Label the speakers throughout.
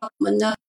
Speaker 1: 我们的。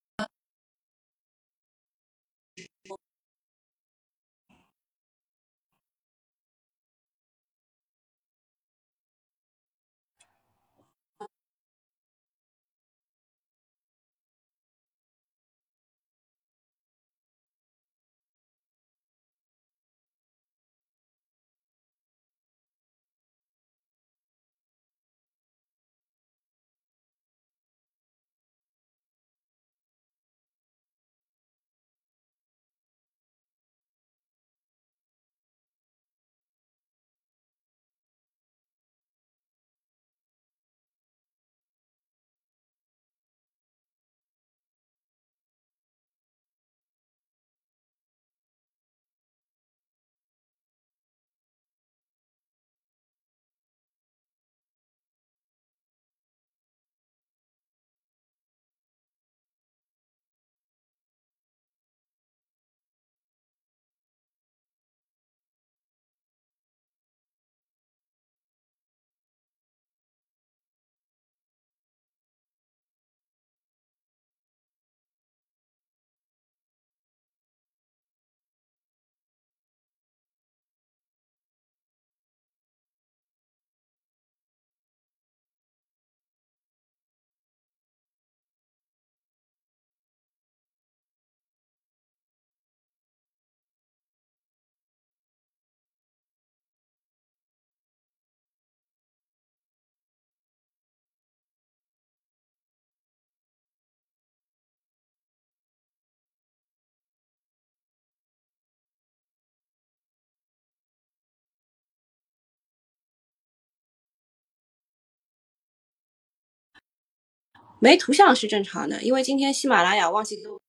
Speaker 1: 没图像是正常的，因为今天喜马拉雅忘记给我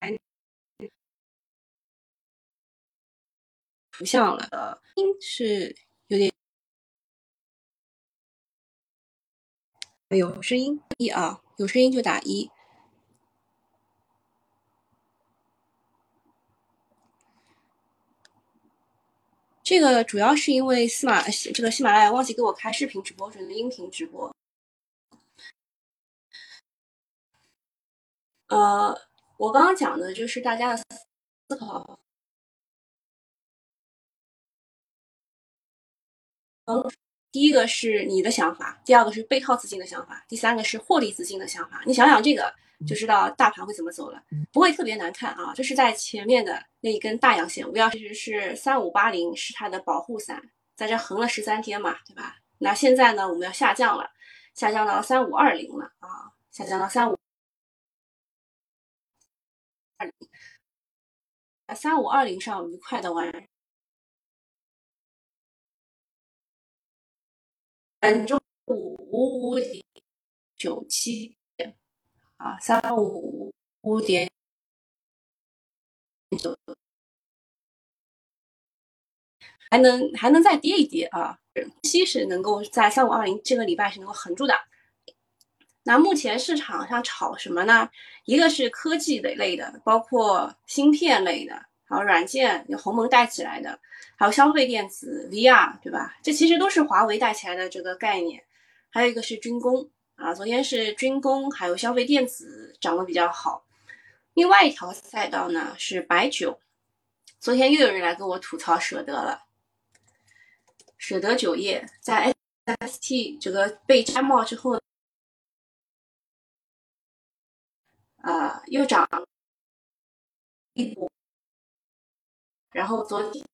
Speaker 1: 开图像了，音是有点有声音一啊，有声音就打一。这个主要是因为喜马这个喜马拉雅忘记给我开视频直播，只能音频直播。呃，我刚刚讲的就是大家的思考。第一个是你的想法，第二个是背靠资金的想法，第三个是获利资金的想法。你想想这个。就知道大盘会怎么走了，不会特别难看啊。这是在前面的那一根大阳线，五幺其实是三五八零，是它的保护伞，在这横了十三天嘛，对吧？那现在呢，我们要下降了，下降到三五二零了啊，下降到三五二零，三五二零上愉快的玩，本周五五点九七。啊，三五五点九，还能还能再跌一跌啊！期是能够在三五二零这个礼拜是能够横住的。那目前市场上炒什么呢？一个是科技的类的，包括芯片类的，还有软件有鸿蒙带起来的，还有消费电子 VR，对吧？这其实都是华为带起来的这个概念。还有一个是军工。啊，昨天是军工还有消费电子涨得比较好，另外一条赛道呢是白酒，昨天又有人来跟我吐槽舍得了，舍得酒业在 ST 这个被摘帽之后，啊又涨一波，然后昨天。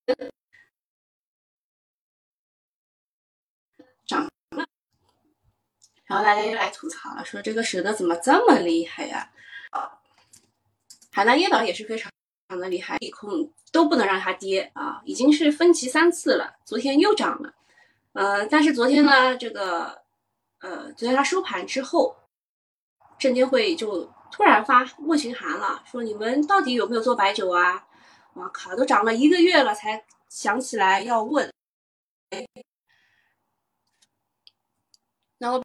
Speaker 1: 然后大家又来吐槽了，说这个舍得怎么这么厉害呀？海南椰岛也是非常非常的厉害，利空都不能让它跌啊，已经是分歧三次了，昨天又涨了，呃，但是昨天呢，这个呃，昨天它收盘之后，证监会就突然发问询函了，说你们到底有没有做白酒啊？我靠，都涨了一个月了才想起来要问，那我。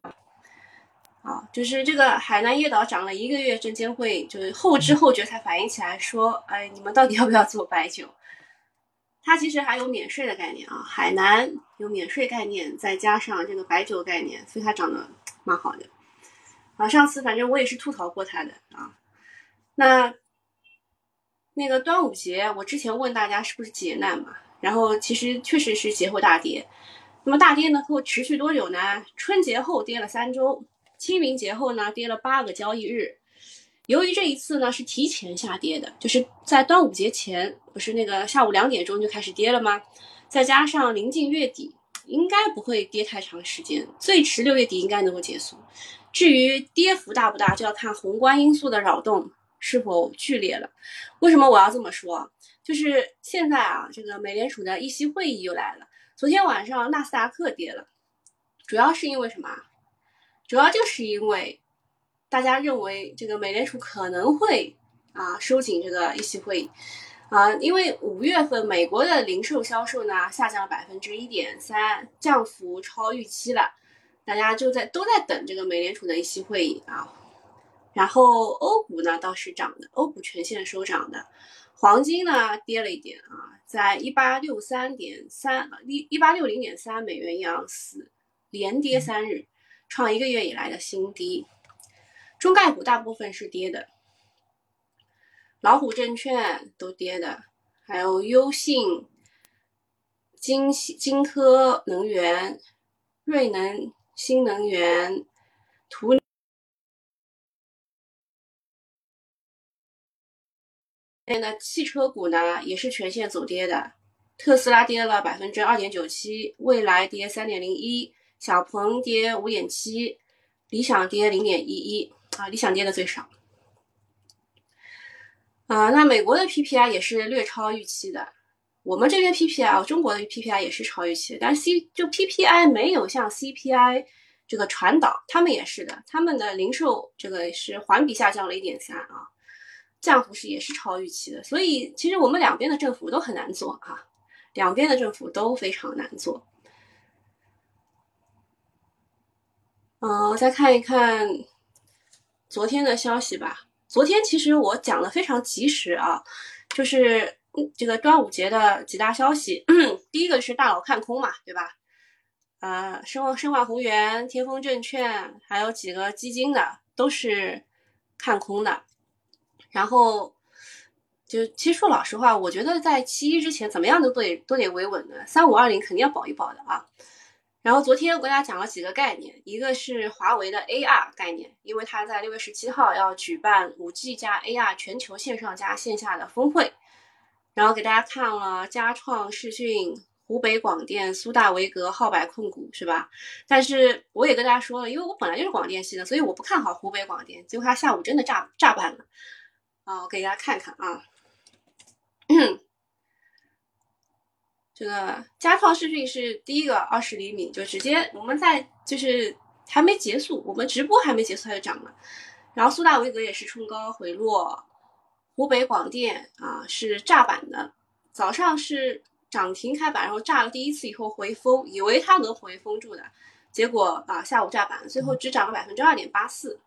Speaker 1: 啊，就是这个海南椰岛涨了一个月，证监会就是后知后觉才反应起来，说，哎，你们到底要不要做白酒？它其实还有免税的概念啊，海南有免税概念，再加上这个白酒概念，所以它涨得蛮好的。啊，上次反正我也是吐槽过它的啊。那那个端午节，我之前问大家是不是劫难嘛，然后其实确实是节后大跌。那么大跌呢会持续多久呢？春节后跌了三周，清明节后呢跌了八个交易日。由于这一次呢是提前下跌的，就是在端午节前，不是那个下午两点钟就开始跌了吗？再加上临近月底，应该不会跌太长时间，最迟六月底应该能够结束。至于跌幅大不大，就要看宏观因素的扰动是否剧烈了。为什么我要这么说？就是现在啊，这个美联储的议息会议又来了。昨天晚上纳斯达克跌了，主要是因为什么？主要就是因为。大家认为这个美联储可能会啊收紧这个议息会议啊，因为五月份美国的零售销售呢下降了百分之一点三，降幅超预期了，大家就在都在等这个美联储的议息会议啊。然后欧股呢倒是涨的，欧股全线收涨的，黄金呢跌了一点啊，在一八六三点三一一八六零点三美元一盎司，连跌三日，创一个月以来的新低。中概股大部分是跌的，老虎证券都跌的，还有优信、金金科能源、瑞能新能源、图边的汽车股呢也是全线走跌的，特斯拉跌了百分之二点九七，蔚来跌三点零一，小鹏跌五点七，理想跌零点一一。啊，理想跌的最少。啊，那美国的 PPI 也是略超预期的。我们这边 PPI，啊中国的 PPI 也是超预期。但是 C 就 PPI 没有像 CPI 这个传导，他们也是的，他们的零售这个是环比下降了一点三啊，降幅是也是超预期的。所以其实我们两边的政府都很难做啊，两边的政府都非常难做。嗯，再看一看。昨天的消息吧，昨天其实我讲的非常及时啊，就是这个端午节的几大消息。第一个是大佬看空嘛，对吧？呃，申申万宏源、天风证券还有几个基金的都是看空的。然后就其实说老实话，我觉得在七一之前怎么样都得都得维稳的，三五二零肯定要保一保的啊。然后昨天我给大家讲了几个概念，一个是华为的 AR 概念，因为它在六月十七号要举办五 G 加 AR 全球线上加线下的峰会，然后给大家看了佳创、视讯、湖北广电、苏大维格、浩白控股，是吧？但是我也跟大家说了，因为我本来就是广电系的，所以我不看好湖北广电，结果它下午真的炸炸板了，啊，我给大家看看啊。这个佳创视讯是第一个二十厘米，就直接我们在就是还没结束，我们直播还没结束它就涨了。然后苏大维格也是冲高回落，湖北广电啊是炸板的，早上是涨停开板，然后炸了第一次以后回封，以为它能回封住的，结果啊下午炸板，最后只涨了百分之二点八四。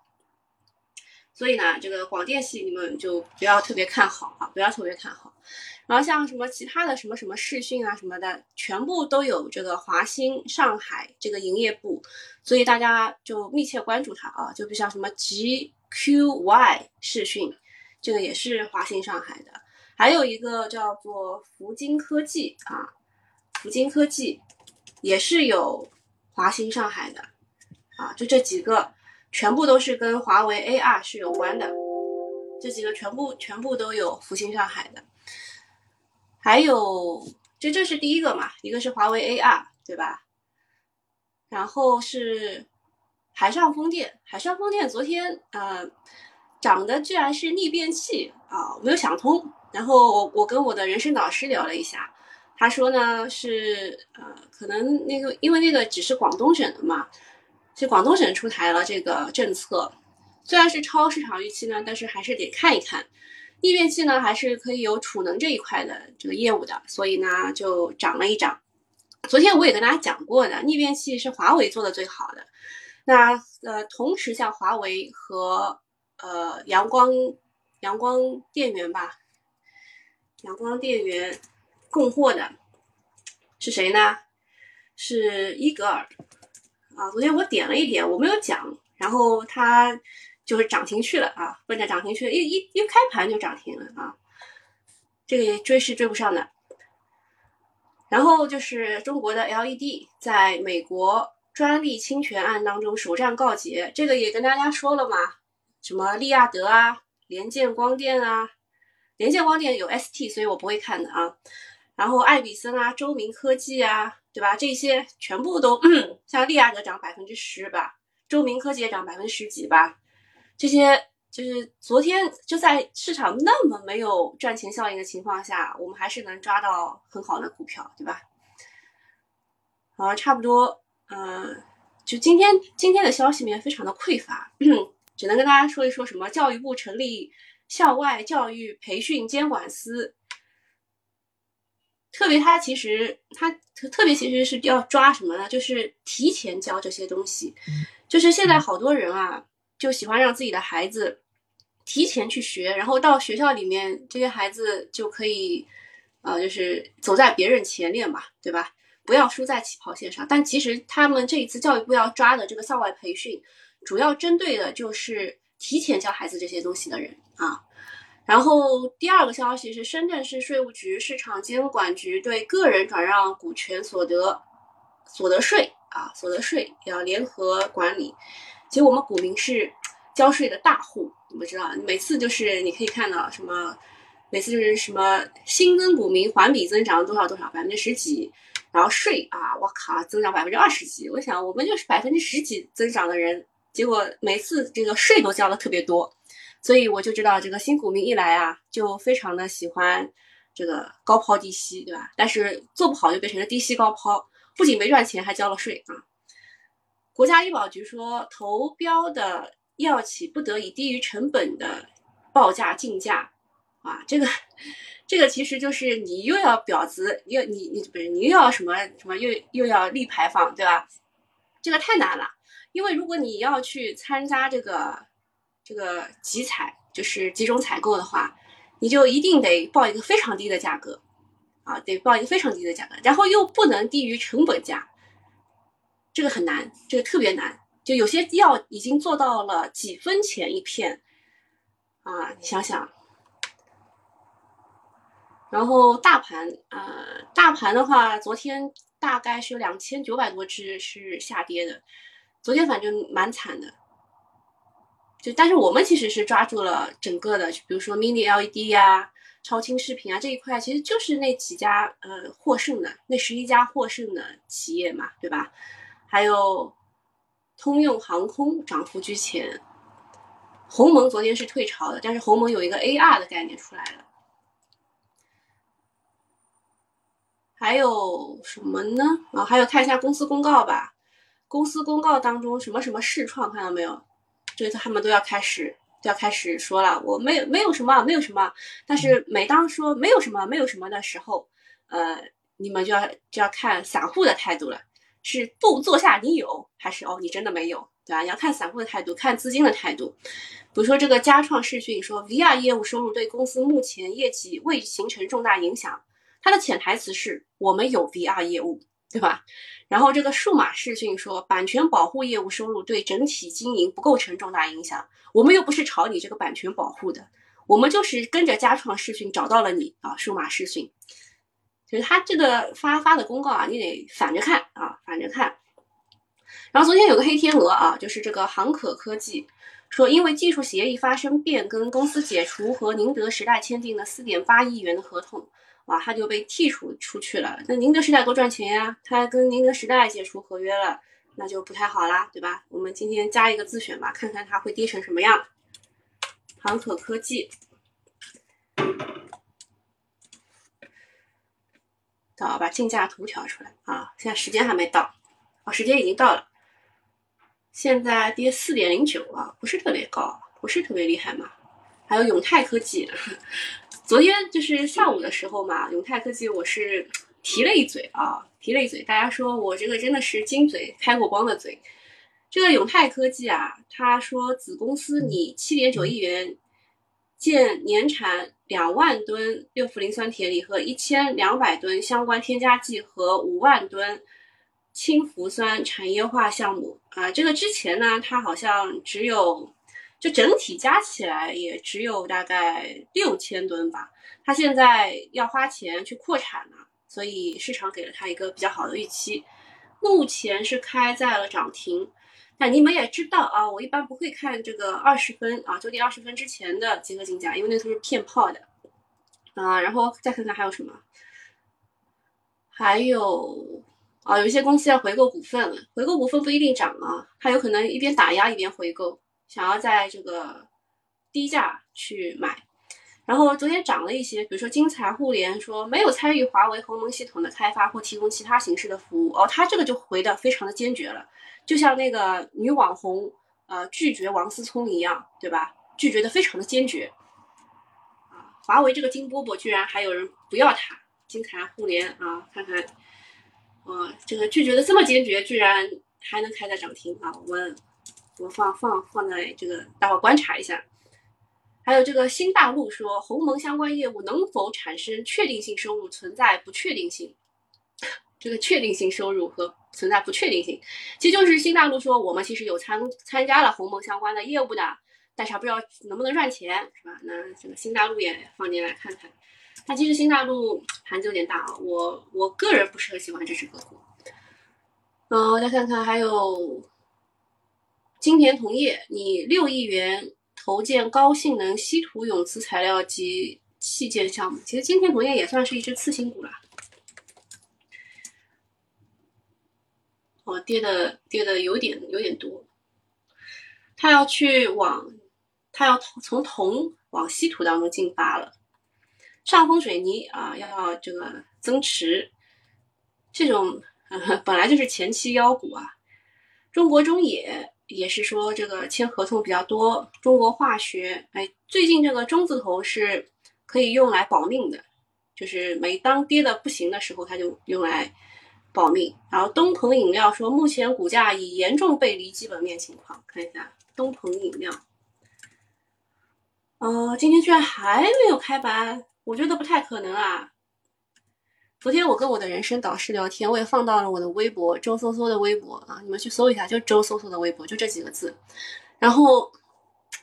Speaker 1: 所以呢，这个广电系你们就不要特别看好啊，不要特别看好。然后像什么其他的什么什么视讯啊什么的，全部都有这个华星上海这个营业部，所以大家就密切关注它啊。就比如像什么 GQY 视讯，这个也是华星上海的，还有一个叫做福金科技啊，福金科技也是有华星上海的啊，就这几个全部都是跟华为 AR 是有关的，这几个全部全部都有福星上海的。还有，这这是第一个嘛？一个是华为 AR，对吧？然后是海上风电，海上风电昨天呃涨的居然是逆变器啊，没有想通。然后我我跟我的人生导师聊了一下，他说呢是呃可能那个因为那个只是广东省的嘛，是广东省出台了这个政策，虽然是超市场预期呢，但是还是得看一看。逆变器呢，还是可以有储能这一块的这个业务的，所以呢就涨了一涨。昨天我也跟大家讲过的，逆变器是华为做的最好的。那呃，同时像华为和呃阳光阳光电源吧，阳光电源供货的是谁呢？是伊格尔啊。昨天我点了一点，我没有讲，然后它就是涨停去了啊，奔着涨停去了，一一一开盘就涨停了啊。这个也追是追不上的。然后就是中国的 LED 在美国专利侵权案当中首战告捷，这个也跟大家说了嘛，什么利亚德啊、联建光电啊，联建光电有 ST，所以我不会看的啊。然后爱比森啊、周明科技啊，对吧？这些全部都像利亚德涨百分之十吧，周明科技也涨百分之十几吧，这些。就是昨天就在市场那么没有赚钱效应的情况下，我们还是能抓到很好的股票，对吧？好，差不多，嗯，就今天今天的消息面非常的匮乏，只能跟大家说一说什么教育部成立校外教育培训监管司，特别他其实他特别其实是要抓什么呢？就是提前教这些东西，就是现在好多人啊，就喜欢让自己的孩子。提前去学，然后到学校里面，这些孩子就可以，呃，就是走在别人前列嘛，对吧？不要输在起跑线上。但其实他们这一次教育部要抓的这个校外培训，主要针对的就是提前教孩子这些东西的人啊。然后第二个消息是，深圳市税务局市场监管局对个人转让股权所得所得税啊，所得税要联合管理。其实我们股民是 交税的大户。你们知道，每次就是你可以看到什么，每次就是什么新增股民环比增长多少多少百分之十几，然后税啊，我靠，增长百分之二十几。我想我们就是百分之十几增长的人，结果每次这个税都交的特别多，所以我就知道这个新股民一来啊，就非常的喜欢这个高抛低吸，对吧？但是做不好就变成了低吸高抛，不仅没赚钱，还交了税啊。国家医保局说投标的。药企不得以低于成本的报价竞价，啊，这个，这个其实就是你又要婊子，又你你不是你又要什么什么又又要立牌坊，对吧？这个太难了，因为如果你要去参加这个这个集采，就是集中采购的话，你就一定得报一个非常低的价格，啊，得报一个非常低的价格，然后又不能低于成本价，这个很难，这个特别难。就有些药已经做到了几分钱一片，啊，你想想，然后大盘，呃，大盘的话，昨天大概是有两千九百多只是下跌的，昨天反正蛮惨的，就但是我们其实是抓住了整个的，比如说 mini LED 呀、超清视频啊这一块，其实就是那几家呃获胜的那十一家获胜的企业嘛，对吧？还有。通用航空涨幅居前，鸿蒙昨天是退潮的，但是鸿蒙有一个 AR 的概念出来了。还有什么呢？啊，还有看一下公司公告吧。公司公告当中什么什么视创看到没有？这他们都要开始都要开始说了，我没有没有什么没有什么。但是每当说没有什么没有什么的时候，呃，你们就要就要看散户的态度了。是不坐下，你有还是哦？你真的没有，对吧？你要看散户的态度，看资金的态度。比如说这个佳创视讯说，VR 业务收入对公司目前业绩未形成重大影响，它的潜台词是我们有 VR 业务，对吧？然后这个数码视讯说，版权保护业务收入对整体经营不构成重大影响，我们又不是炒你这个版权保护的，我们就是跟着佳创视讯找到了你啊，数码视讯。就是他这个发发的公告啊，你得反着看啊，反着看。然后昨天有个黑天鹅啊，就是这个航可科技说，因为技术协议发生变更，公司解除和宁德时代签订的四点八亿元的合同，哇，他就被剔除出去了。那宁德时代多赚钱呀，他跟宁德时代解除合约了，那就不太好啦，对吧？我们今天加一个自选吧，看看它会跌成什么样。航可科技。好，把竞价图调出来啊！现在时间还没到，啊，时间已经到了。现在跌四点零九啊，不是特别高，不是特别厉害嘛。还有永泰科技，昨天就是下午的时候嘛，永泰科技我是提了一嘴啊，提了一嘴，大家说我这个真的是金嘴，开过光的嘴。这个永泰科技啊，他说子公司拟七点九亿元建年产。两万吨六氟磷酸铁锂和一千两百吨相关添加剂和五万吨氢氟酸产业化项目啊。这个之前呢，它好像只有就整体加起来也只有大概六千吨吧。它现在要花钱去扩产了，所以市场给了它一个比较好的预期。目前是开在了涨停。那你们也知道啊，我一般不会看这个二十分啊，九点二十分之前的集合竞价，因为那都是骗炮的啊。然后再看看还有什么，还有啊，有一些公司要回购股份，回购股份不一定涨啊，它有可能一边打压一边回购，想要在这个低价去买。然后昨天涨了一些，比如说金财互联说没有参与华为鸿蒙系统的开发或提供其他形式的服务哦，它这个就回的非常的坚决了。就像那个女网红，呃，拒绝王思聪一样，对吧？拒绝的非常的坚决。啊，华为这个金饽饽居然还有人不要它，金财互联啊，看看，啊，这个拒绝的这么坚决，居然还能开在涨停啊！我们我放放放在这个，待会观察一下。还有这个新大陆说，鸿蒙相关业务能否产生确定性收入，存在不确定性。这个确定性收入和存在不确定性，其实就是新大陆说我们其实有参参加了鸿蒙相关的业务的，但是还不知道能不能赚钱，是吧？那这个新大陆也放进来看看。它其实新大陆盘子有点大啊，我我个人不是很喜欢这只个股。嗯，再看看还有金田铜业，你六亿元投建高性能稀土永磁材料及器件项目，其实金田铜业也算是一只次新股了。哦，跌的跌的有点有点多，他要去往，他要从铜往稀土当中进发了。上峰水泥啊，要这个增持，这种 本来就是前期妖股啊。中国中冶也是说这个签合同比较多。中国化学，哎，最近这个中字头是可以用来保命的，就是每当跌的不行的时候，它就用来。保命。然后东鹏饮料说，目前股价已严重背离基本面情况。看一下东鹏饮料，呃，今天居然还没有开盘，我觉得不太可能啊。昨天我跟我的人生导师聊天，我也放到了我的微博周搜搜的微博啊，你们去搜一下，就周搜搜的微博，就这几个字。然后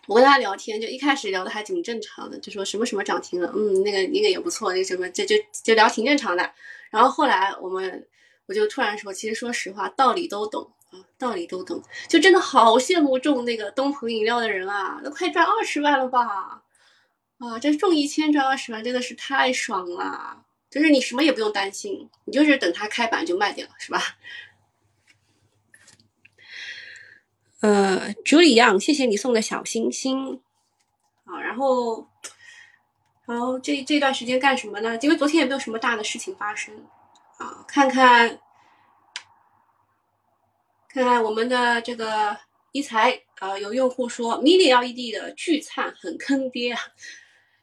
Speaker 1: 我跟他聊天，就一开始聊的还挺正常的，就说什么什么涨停了，嗯，那个那个也不错，那什么就就就聊挺正常的。然后后来我们。我就突然说，其实说实话，道理都懂啊，道理都懂，就真的好羡慕中那个东鹏饮料的人啊，都快赚二十万了吧？啊，这中一千赚二十万真的是太爽了，就是你什么也不用担心，你就是等它开板就卖掉，是吧？呃，朱里样，谢谢你送的小星星啊，然后，然后这这段时间干什么呢？因为昨天也没有什么大的事情发生。啊，看看，看看我们的这个一财，啊，有用户说 Mini LED 的聚灿很坑爹啊。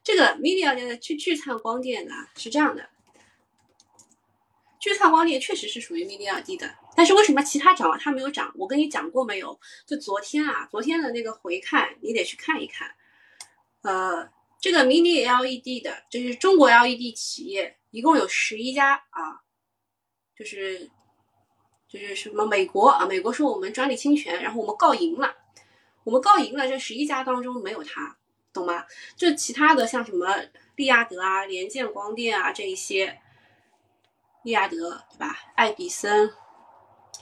Speaker 1: 这个 Mini LED 的聚聚灿光电呢是这样的，聚灿光电确实是属于 Mini LED 的，但是为什么其他涨了它没有涨？我跟你讲过没有？就昨天啊，昨天的那个回看你得去看一看。呃，这个 Mini LED 的，就是中国 LED 企业一共有十一家啊。就是，就是什么美国啊？美国说我们专利侵权，然后我们告赢了，我们告赢了。这十一家当中没有它，懂吗？就其他的像什么利亚德啊、联建光电啊这一些，利亚德对吧？爱比森、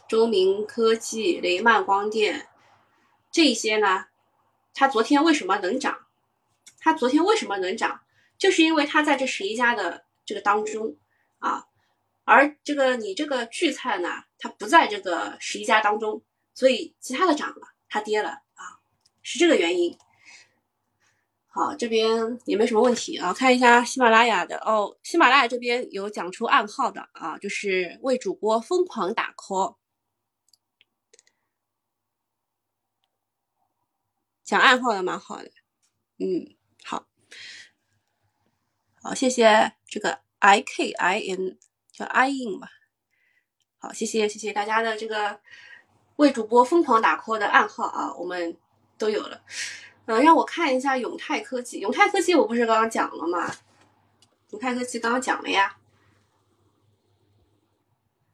Speaker 1: 中明科技、雷曼光电这些呢，它昨天为什么能涨？它昨天为什么能涨？就是因为它在这十一家的这个当中啊。而这个你这个聚菜呢，它不在这个十一家当中，所以其他的涨了，它跌了啊，是这个原因。好，这边也没什么问题啊，看一下喜马拉雅的哦，喜马拉雅这边有讲出暗号的啊，就是为主播疯狂打 call，讲暗号的蛮好的，嗯，好，好，谢谢这个 I K I N。叫 i in 吧，好，谢谢谢谢大家的这个为主播疯狂打 call 的暗号啊，我们都有了。呃，让我看一下永泰科技。永泰科技我不是刚刚讲了吗？永泰科技刚刚讲了呀，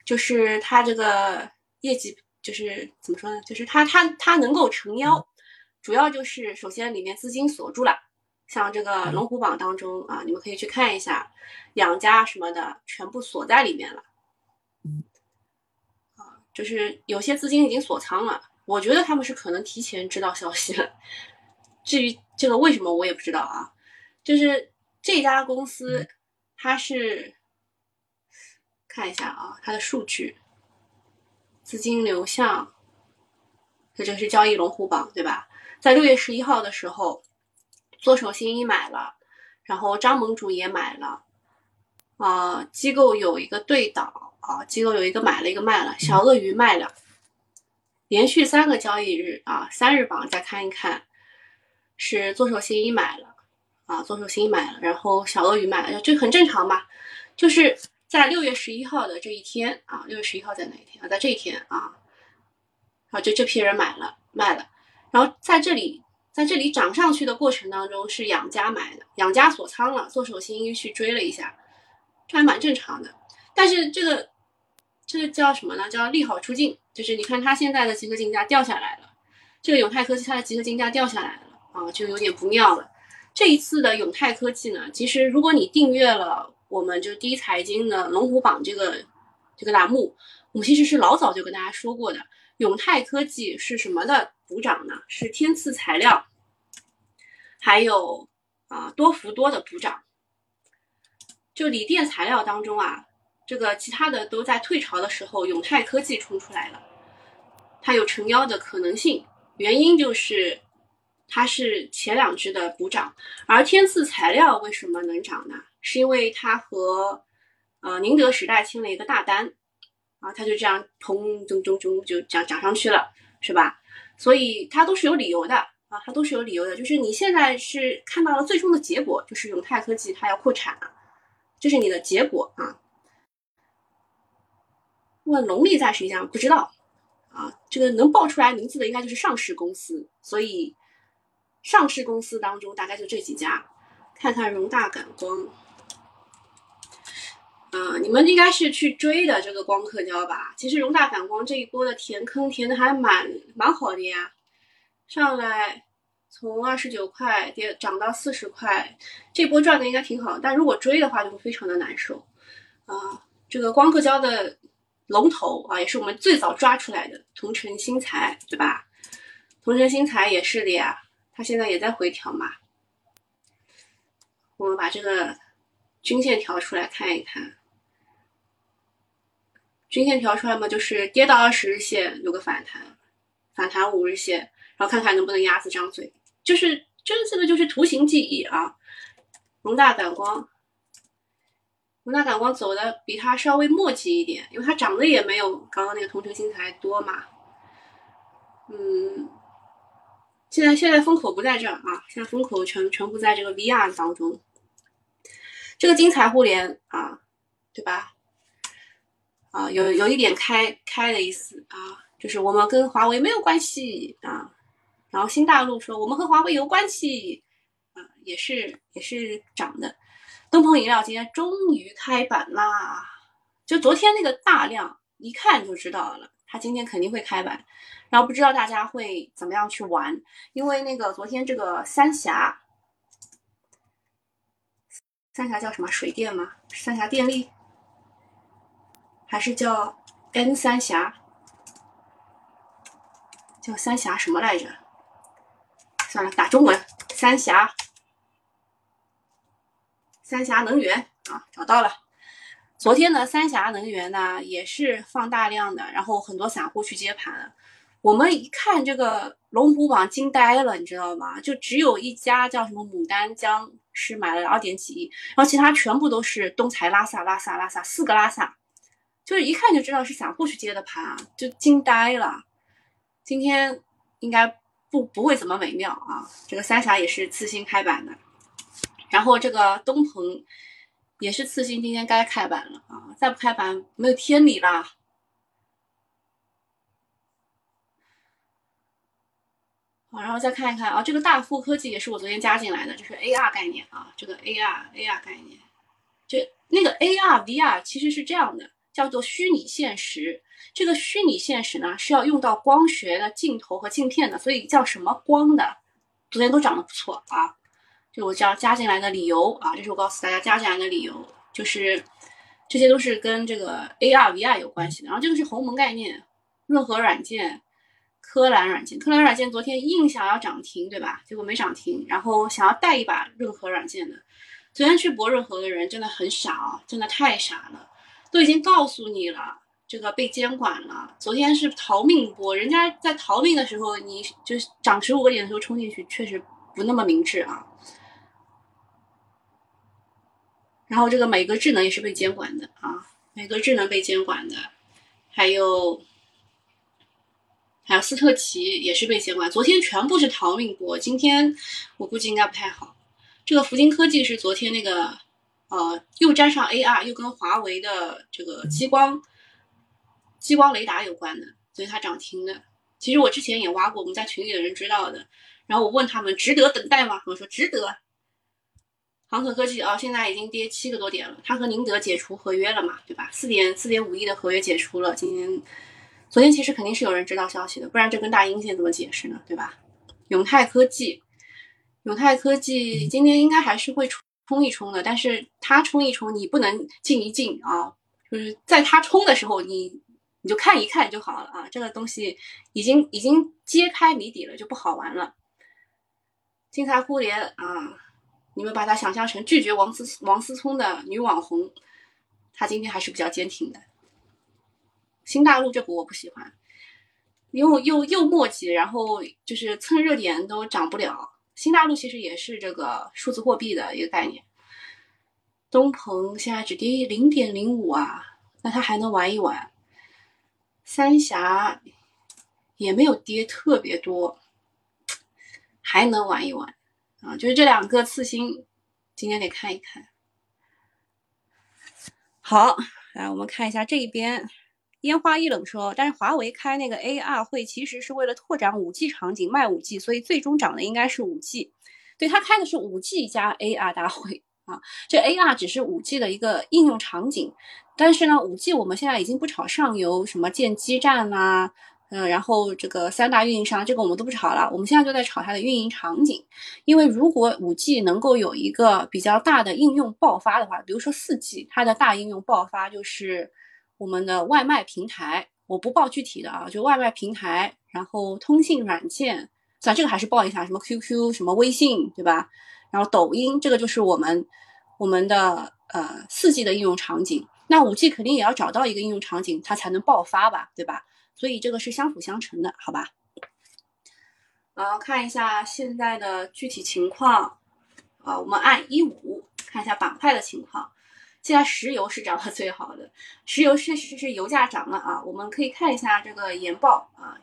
Speaker 1: 就是它这个业绩就是怎么说呢？就是它它它能够撑腰，主要就是首先里面资金锁住了，像这个龙虎榜当中啊，你们可以去看一下，养家什么的全部锁在里面了。啊，就是有些资金已经锁仓了，我觉得他们是可能提前知道消息了。至于这个为什么我也不知道啊，就是这家公司，它是看一下啊，它的数据，资金流向，这就是交易龙虎榜对吧？在六月十一号的时候，左手新一买了，然后张盟主也买了，啊，机构有一个对倒啊，机构有一个买了一个卖了，小鳄鱼卖了，连续三个交易日啊，三日榜再看一看。是左手新一买了啊，左手新一买了，然后小鳄鱼买了，这很正常嘛。就是在六月十一号的这一天啊，六月十一号在哪一天啊？在这一天啊，啊，就这批人买了卖了，然后在这里在这里涨上去的过程当中是养家买的，养家锁仓了，左手新一去追了一下，这还蛮正常的。但是这个这个叫什么呢？叫利好出尽，就是你看它现在的集合竞价掉下来了，这个永泰科技它的集合竞价掉下来了。啊，就有点不妙了。这一次的永泰科技呢，其实如果你订阅了我们就第一财经的龙虎榜这个这个栏目，我们其实是老早就跟大家说过的，永泰科技是什么的补涨呢？是天赐材料，还有啊多福多的补涨。就锂电材料当中啊，这个其他的都在退潮的时候，永泰科技冲出来了，它有成妖的可能性，原因就是。它是前两只的补涨，而天赐材料为什么能涨呢？是因为它和呃宁德时代签了一个大单啊，它就这样砰咚咚咚就涨涨上去了，是吧？所以它都是有理由的啊，它都是有理由的。就是你现在是看到了最终的结果，就是永泰科技它要扩产了，这是你的结果啊。问龙力在谁家？不知道啊，这个能报出来名字的应该就是上市公司，所以。上市公司当中大概就这几家，看看荣大感光，啊，你们应该是去追的这个光刻胶吧？其实荣大感光这一波的填坑填的还蛮蛮好的呀，上来从二十九块跌涨到四十块，这波赚的应该挺好。但如果追的话就会非常的难受啊。这个光刻胶的龙头啊，也是我们最早抓出来的同城新材，对吧？同城新材也是的呀。它现在也在回调嘛，我们把这个均线调出来看一看，均线调出来嘛，就是跌到二十日线有个反弹，反弹五日线，然后看看能不能鸭子张嘴，就是就是这个就是图形记忆啊。龙大感光，龙大感光走的比它稍微墨迹一点，因为它涨的也没有刚刚那个同城新材多嘛，嗯。现在现在风口不在这儿啊，现在风口全全部在这个 VR 当中。这个精彩互联啊，对吧？啊，有有一点开开的意思啊，就是我们跟华为没有关系啊。然后新大陆说我们和华为有关系啊，也是也是涨的。东鹏饮料今天终于开板啦，就昨天那个大量一看就知道了，它今天肯定会开板。然后不知道大家会怎么样去玩，因为那个昨天这个三峡，三峡叫什么水电吗？三峡电力，还是叫 N 三峡？叫三峡什么来着？算了，打中文，三峡，三峡能源啊，找到了。昨天呢，三峡能源呢也是放大量的，然后很多散户去接盘了。我们一看这个龙虎榜惊呆了，你知道吗？就只有一家叫什么牡丹江是买了二点几亿，然后其他全部都是东财、拉萨、拉萨、拉萨四个拉萨，就是一看就知道是散户去接的盘啊，就惊呆了。今天应该不不会怎么美妙啊。这个三峡也是次新开板的，然后这个东鹏也是次新，今天该开板了啊，再不开板没有天理啦。好，然后再看一看啊，这个大富科技也是我昨天加进来的，就是 AR 概念啊，这个 AR AR 概念，就那个 AR VR 其实是这样的，叫做虚拟现实。这个虚拟现实呢是要用到光学的镜头和镜片的，所以叫什么光的？昨天都涨得不错啊。就我叫加进来的理由啊，这是我告诉大家加进来的理由，就是这些都是跟这个 AR VR 有关系的。然后这个是鸿蒙概念，润和软件。科蓝软件，科蓝软件昨天硬想要涨停，对吧？结果没涨停，然后想要带一把润和软件的，昨天去博润和的人真的很傻啊，真的太傻了，都已经告诉你了，这个被监管了。昨天是逃命波，人家在逃命的时候，你就涨十五个点的时候冲进去，确实不那么明智啊。然后这个美格智能也是被监管的啊，美格智能被监管的，还有。还有斯特奇也是被监管，昨天全部是逃命波，今天我估计应该不太好。这个福金科技是昨天那个，呃，又沾上 AR，又跟华为的这个激光激光雷达有关的，所以它涨停的。其实我之前也挖过，我们在群里的人知道的。然后我问他们值得等待吗？我说值得。航可科技啊，现在已经跌七个多点了，它和宁德解除合约了嘛，对吧？四点四点五亿的合约解除了，今天。昨天其实肯定是有人知道消息的，不然这根大阴线怎么解释呢？对吧？永泰科技，永泰科技今天应该还是会冲一冲的，但是它冲一冲，你不能进一进啊，就是在它冲的时候，你你就看一看就好了啊。这个东西已经已经揭开谜底了，就不好玩了。金财互联啊，你们把它想象成拒绝王思王思聪的女网红，她今天还是比较坚挺的。新大陆这股我不喜欢，又又又墨迹，然后就是蹭热点都涨不了。新大陆其实也是这个数字货币的一个概念。东鹏现在只跌零点零五啊，那它还能玩一玩。三峡也没有跌特别多，还能玩一玩啊。就是这两个次新，今天得看一看。好，来我们看一下这一边。烟花易冷说，但是华为开那个 AR 会其实是为了拓展 5G 场景卖 5G，所以最终涨的应该是 5G。对他开的是 5G 加 AR 大会啊，这 AR 只是 5G 的一个应用场景，但是呢，5G 我们现在已经不炒上游，什么建基站啦，嗯，然后这个三大运营商，这个我们都不炒了，我们现在就在炒它的运营场景。因为如果 5G 能够有一个比较大的应用爆发的话，比如说 4G，它的大应用爆发就是。我们的外卖平台，我不报具体的啊，就外卖平台，然后通信软件，算这个还是报一下，什么 QQ，什么微信，对吧？然后抖音，这个就是我们我们的呃四 G 的应用场景。那五 G 肯定也要找到一个应用场景，它才能爆发吧，对吧？所以这个是相辅相成的，好吧？然后，看一下现在的具体情况啊，我们按一五看一下板块的情况。现在石油是涨得最好的，石油确实是油价涨了啊。我们可以看一下这个研报啊，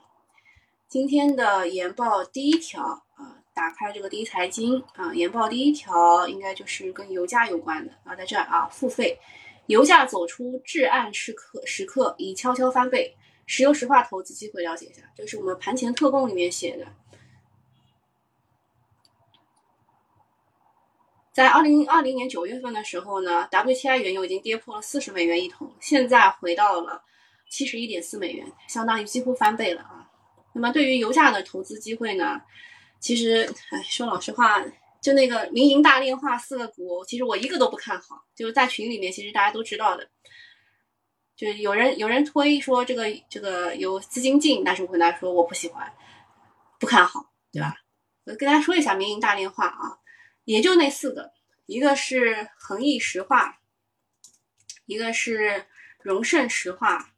Speaker 1: 今天的研报第一条啊，打开这个第一财经啊，研报第一条应该就是跟油价有关的啊，在这儿啊，付费，油价走出至暗时刻时刻，已悄悄翻倍，石油石化投资机会了解一下，这是我们盘前特供里面写的。在二零二零年九月份的时候呢，WTI 原油已经跌破了四十美元一桶，现在回到了七十一点四美元，相当于几乎翻倍了啊。那么对于油价的投资机会呢，其实，哎，说老实话，就那个民营大炼化四个股，其实我一个都不看好。就是在群里面，其实大家都知道的，就是有人有人推说这个这个有资金进，但是我跟大家说我不喜欢，不看好，对吧？我跟大家说一下民营大炼化啊。也就那四个，一个是恒益石化，一个是荣盛石化，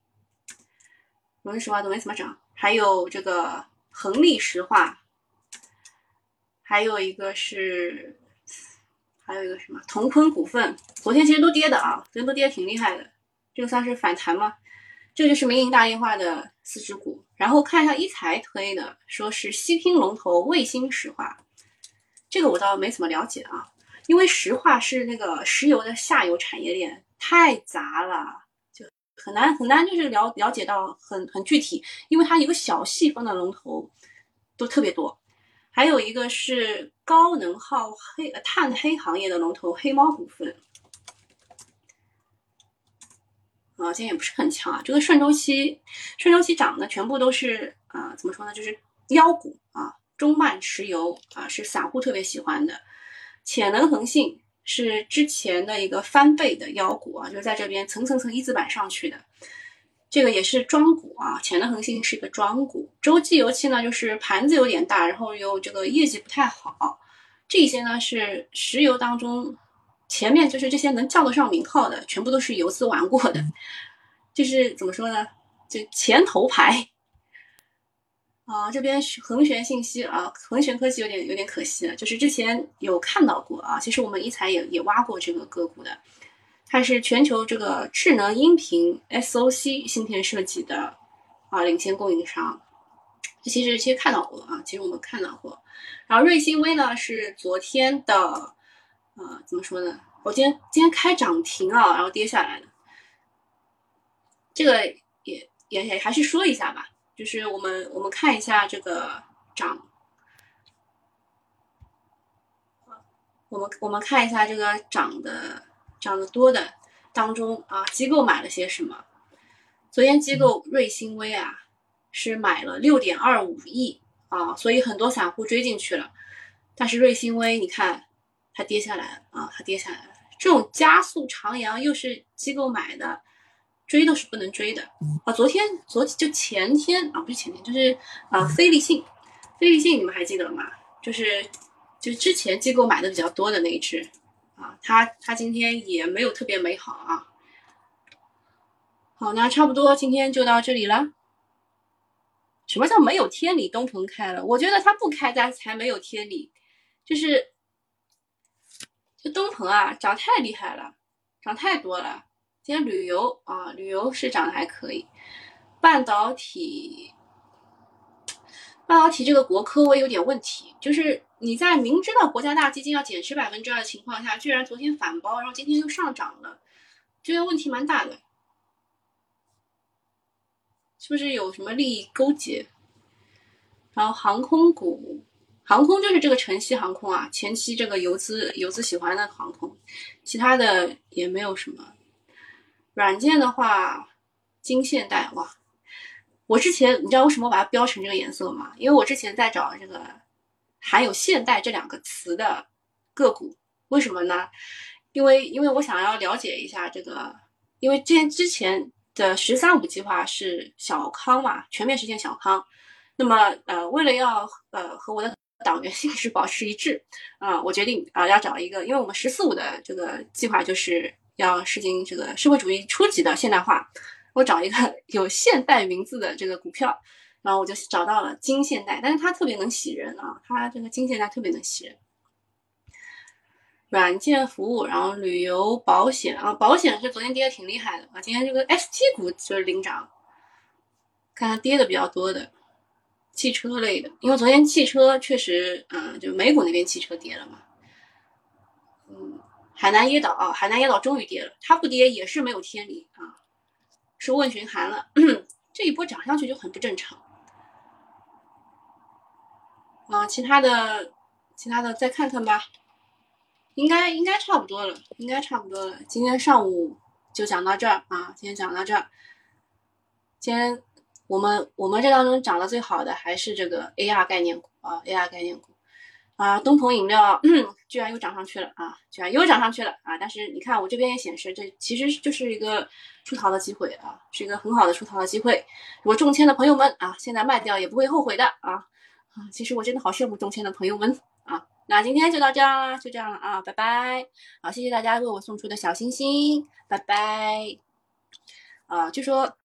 Speaker 1: 荣盛石化都没怎么涨，还有这个恒力石化，还有一个是，还有一个什么同坤股份，昨天其实都跌的啊，昨天都跌的挺厉害的，这个算是反弹吗？这就是民营大炼化的四只股，然后看一下一财推的，说是西拼龙头卫星石化。这个我倒没怎么了解啊，因为石化是那个石油的下游产业链，太杂了，就很难很难，就是了了解到很很具体，因为它一个小细分的龙头都特别多。还有一个是高能耗黑碳黑行业的龙头黑猫股份。啊，今天也不是很强啊。这个顺周期，顺周期涨的全部都是啊，怎么说呢？就是妖股啊，中慢石油啊，是散户特别喜欢的。潜能恒信是之前的一个翻倍的妖股啊，就是在这边层层层一字板上去的。这个也是庄股啊，潜能恒信是一个庄股。洲际油气呢，就是盘子有点大，然后又这个业绩不太好。这些呢是石油当中。前面就是这些能叫得上名号的，全部都是游资玩过的，就是怎么说呢？就前头牌啊，这边恒玄信息啊，恒玄科技有点有点可惜了，就是之前有看到过啊，其实我们一财也也挖过这个个股的，它是全球这个智能音频 SOC 芯片设计的啊领先供应商，其实其实看到过啊，其实我们看到过，然后瑞星微呢是昨天的。啊，怎么说呢？我今天今天开涨停啊，然后跌下来的。这个也也也还是说一下吧，就是我们我们看一下这个涨，我们我们看一下这个涨的涨得多的当中啊，机构买了些什么？昨天机构瑞星微啊是买了六点二五亿啊，所以很多散户追进去了，但是瑞星微你看。它跌下来了啊！它跌下来了。这种加速长阳又是机构买的，追都是不能追的啊！昨天、昨就前天啊，不是前天，就是啊，飞利信，飞利信你们还记得吗？就是就之前机构买的比较多的那一只啊，它它今天也没有特别美好啊。好，那差不多今天就到这里了。什么叫没有天理？东鹏开了，我觉得它不开家才没有天理，就是。这东鹏啊，涨太厉害了，涨太多了。今天旅游啊，旅游是涨的还可以。半导体，半导体这个国科微有点问题，就是你在明知道国家大基金要减持百分之二的情况下，居然昨天反包，然后今天又上涨了，这个问题蛮大的，是不是有什么利益勾结？然后航空股。航空就是这个晨曦航空啊，前期这个游资游资喜欢的航空，其他的也没有什么。软件的话，金现代哇，我之前你知道为什么把它标成这个颜色吗？因为我之前在找这个含有“现代”这两个词的个股，为什么呢？因为因为我想要了解一下这个，因为之前之前的“十三五”计划是小康嘛，全面实现小康，那么呃，为了要呃和我的党员性质保持一致啊！我决定啊，要找一个，因为我们“十四五”的这个计划就是要实行这个社会主义初级的现代化。我找一个 有现代名字的这个股票，然后我就找到了金现代，但是它特别能喜人啊，它这个金现代特别能喜人。软件服务，然后旅游保险啊，保险是昨天跌的挺厉害的啊，今天这个 ST 股就是领涨，看它跌的比较多的。汽车类的，因为昨天汽车确实，嗯，就美股那边汽车跌了嘛。海南椰岛啊，海南椰岛终于跌了，它不跌也是没有天理啊，是问询函了。这一波涨上去就很不正常。啊，其他的，其他的再看看吧，应该应该差不多了，应该差不多了。今天上午就讲到这儿啊，今天讲到这儿，今天。我们我们这当中涨得最好的还是这个 AR 概念股啊，AR 概念股啊，东鹏饮料嗯居然又涨上去了啊，居然又涨上去了啊！但是你看我这边也显示，这其实就是一个出逃的机会啊，是一个很好的出逃的机会。如果中签的朋友们啊，现在卖掉也不会后悔的啊啊！其实我真的好羡慕中签的朋友们啊。那今天就到这样，就这样了啊，拜拜！好，谢谢大家为我送出的小心心，拜拜！啊，就说。